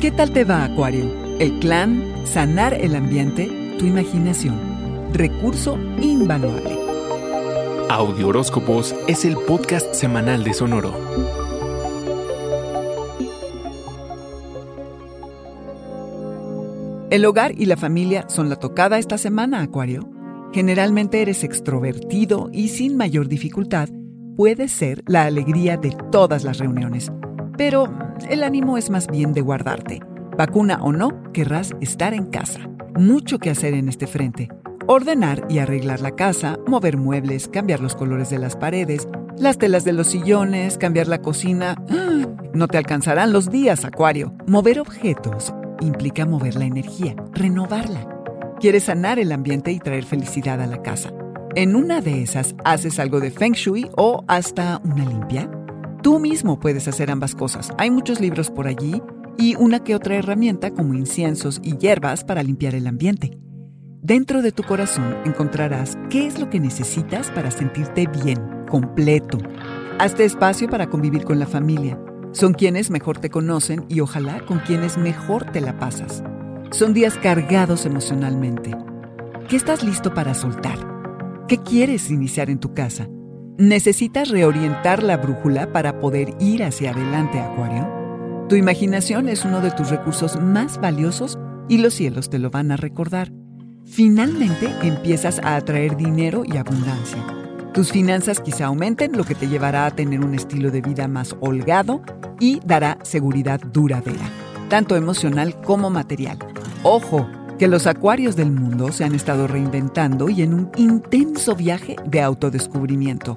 ¿Qué tal te va, Acuario? El clan, sanar el ambiente, tu imaginación. Recurso invaluable. Audio Horóscopos es el podcast semanal de Sonoro. El hogar y la familia son la tocada esta semana, Acuario. Generalmente eres extrovertido y sin mayor dificultad puedes ser la alegría de todas las reuniones. Pero el ánimo es más bien de guardarte. Vacuna o no, querrás estar en casa. Mucho que hacer en este frente. Ordenar y arreglar la casa, mover muebles, cambiar los colores de las paredes, las telas de los sillones, cambiar la cocina. ¡Ah! No te alcanzarán los días, Acuario. Mover objetos implica mover la energía, renovarla. Quieres sanar el ambiente y traer felicidad a la casa. En una de esas haces algo de feng shui o hasta una limpia. Tú mismo puedes hacer ambas cosas. Hay muchos libros por allí y una que otra herramienta como inciensos y hierbas para limpiar el ambiente. Dentro de tu corazón encontrarás qué es lo que necesitas para sentirte bien, completo. Hazte espacio para convivir con la familia. Son quienes mejor te conocen y ojalá con quienes mejor te la pasas. Son días cargados emocionalmente. ¿Qué estás listo para soltar? ¿Qué quieres iniciar en tu casa? Necesitas reorientar la brújula para poder ir hacia adelante, Acuario. Tu imaginación es uno de tus recursos más valiosos y los cielos te lo van a recordar. Finalmente empiezas a atraer dinero y abundancia. Tus finanzas quizá aumenten, lo que te llevará a tener un estilo de vida más holgado y dará seguridad duradera, tanto emocional como material. Ojo, que los acuarios del mundo se han estado reinventando y en un intenso viaje de autodescubrimiento.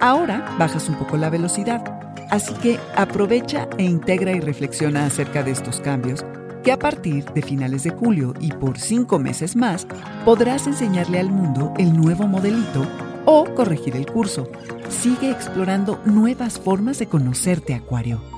Ahora bajas un poco la velocidad, así que aprovecha e integra y reflexiona acerca de estos cambios que a partir de finales de julio y por cinco meses más podrás enseñarle al mundo el nuevo modelito o corregir el curso. Sigue explorando nuevas formas de conocerte, Acuario.